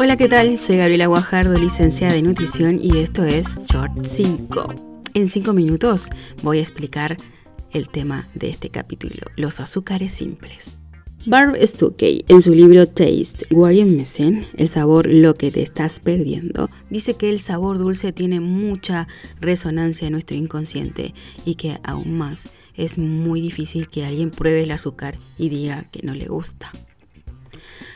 Hola, ¿qué tal? Soy Gabriela Guajardo, licenciada en nutrición y esto es Short 5. En 5 minutos voy a explicar el tema de este capítulo, los azúcares simples. Barb Stuckey, en su libro Taste, Warrior Missing, el sabor lo que te estás perdiendo, dice que el sabor dulce tiene mucha resonancia en nuestro inconsciente y que aún más es muy difícil que alguien pruebe el azúcar y diga que no le gusta.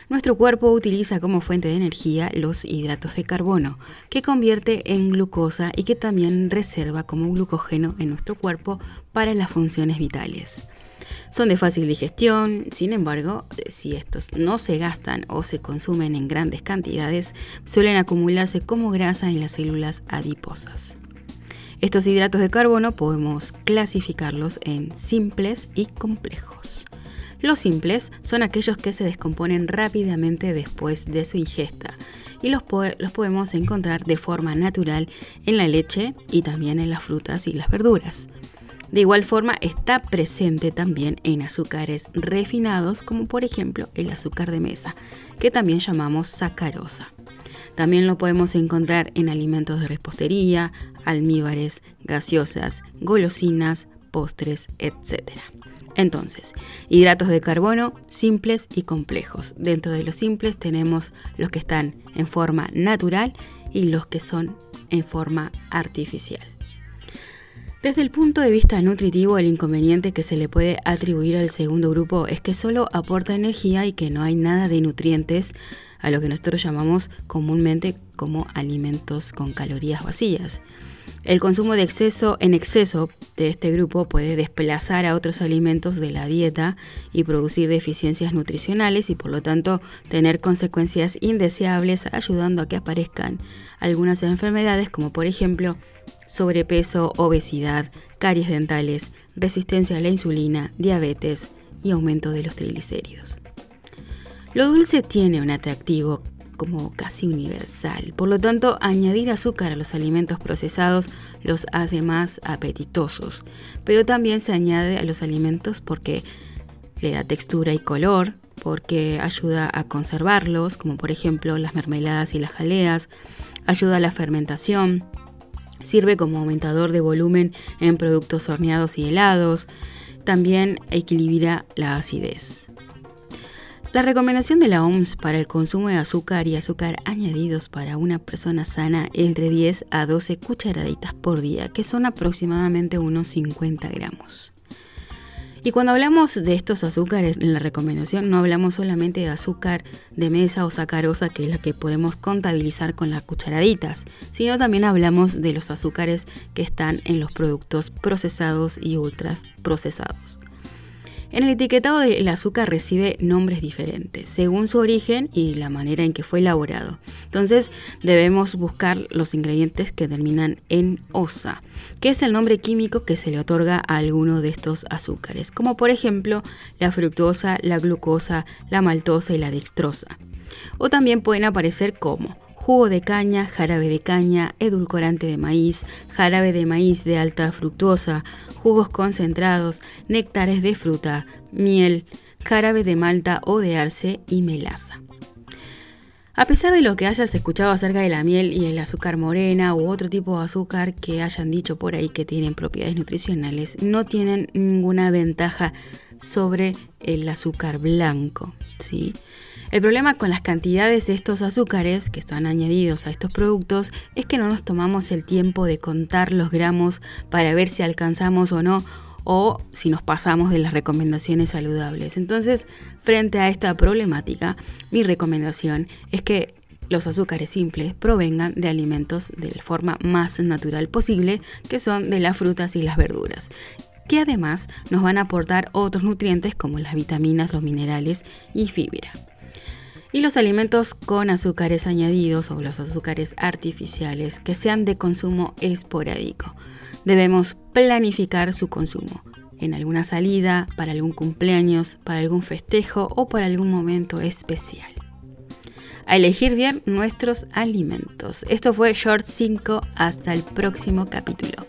Nuestro cuerpo utiliza como fuente de energía los hidratos de carbono, que convierte en glucosa y que también reserva como glucógeno en nuestro cuerpo para las funciones vitales. Son de fácil digestión, sin embargo, si estos no se gastan o se consumen en grandes cantidades, suelen acumularse como grasa en las células adiposas. Estos hidratos de carbono podemos clasificarlos en simples y complejos. Los simples son aquellos que se descomponen rápidamente después de su ingesta y los, los, podemos encontrar de forma natural en la leche y también en las frutas y las verduras. De igual forma está presente también en azúcares refinados como por ejemplo el azúcar de mesa, que también llamamos sacarosa. También lo podemos encontrar en alimentos de repostería, almíbares, gaseosas, golosinas, postres, etc. Entonces, hidratos de carbono simples y complejos. Dentro de los simples tenemos los que están en forma natural y los que son en forma artificial. Desde el punto de vista nutritivo, el inconveniente que se le puede atribuir al segundo grupo es que solo aporta energía y que no hay nada de nutrientes a lo que nosotros llamamos comúnmente como alimentos con calorías vacías. El consumo de exceso en exceso de este grupo puede desplazar a otros alimentos de la dieta y producir deficiencias nutricionales y por lo tanto tener consecuencias indeseables ayudando a que aparezcan algunas enfermedades como por ejemplo sobrepeso, obesidad, caries dentales, resistencia a la insulina, diabetes y aumento de los triglicéridos. Lo dulce tiene un atractivo como casi universal, por lo tanto añadir azúcar a los alimentos procesados los hace más apetitosos, pero también se añade a los alimentos porque le da textura y color, porque ayuda a conservarlos, como por ejemplo las mermeladas y las jaleas, ayuda a la fermentación, Sirve como aumentador de volumen en productos horneados y helados. También equilibra la acidez. La recomendación de la OMS para el consumo de azúcar y azúcar añadidos para una persona sana es entre 10 a 12 cucharaditas por día, que son aproximadamente unos 50 gramos. Y cuando hablamos de estos azúcares en la recomendación, no hablamos solamente de azúcar de mesa o sacarosa, que es la que podemos contabilizar con las cucharaditas, sino también hablamos de los azúcares que están en los productos procesados y ultra procesados. En el etiquetado del azúcar recibe nombres diferentes según su origen y la manera en que fue elaborado. Entonces debemos buscar los ingredientes que terminan en osa, que es el nombre químico que se le otorga a alguno de estos azúcares, como por ejemplo la fructosa, la glucosa, la maltosa y la dextrosa. O también pueden aparecer como jugo de caña, jarabe de caña, edulcorante de maíz, jarabe de maíz de alta fructuosa, jugos concentrados, néctares de fruta, miel, jarabe de malta o de arce y melaza. A pesar de lo que hayas escuchado acerca de la miel y el azúcar morena u otro tipo de azúcar que hayan dicho por ahí que tienen propiedades nutricionales, no tienen ninguna ventaja sobre el azúcar blanco, ¿sí? El problema con las cantidades de estos azúcares que están añadidos a estos productos es que no nos tomamos el tiempo de contar los gramos para ver si alcanzamos o no o si nos pasamos de las recomendaciones saludables. Entonces, frente a esta problemática, mi recomendación es que los azúcares simples provengan de alimentos de la forma más natural posible, que son de las frutas y las verduras que además nos van a aportar otros nutrientes como las vitaminas, los minerales y fibra y los alimentos con azúcares añadidos o los azúcares artificiales que sean de consumo esporádico. Debemos planificar su consumo en alguna salida, para algún cumpleaños, para algún festejo o para algún momento especial. A elegir bien nuestros alimentos. Esto fue Short 5. Hasta el próximo capítulo.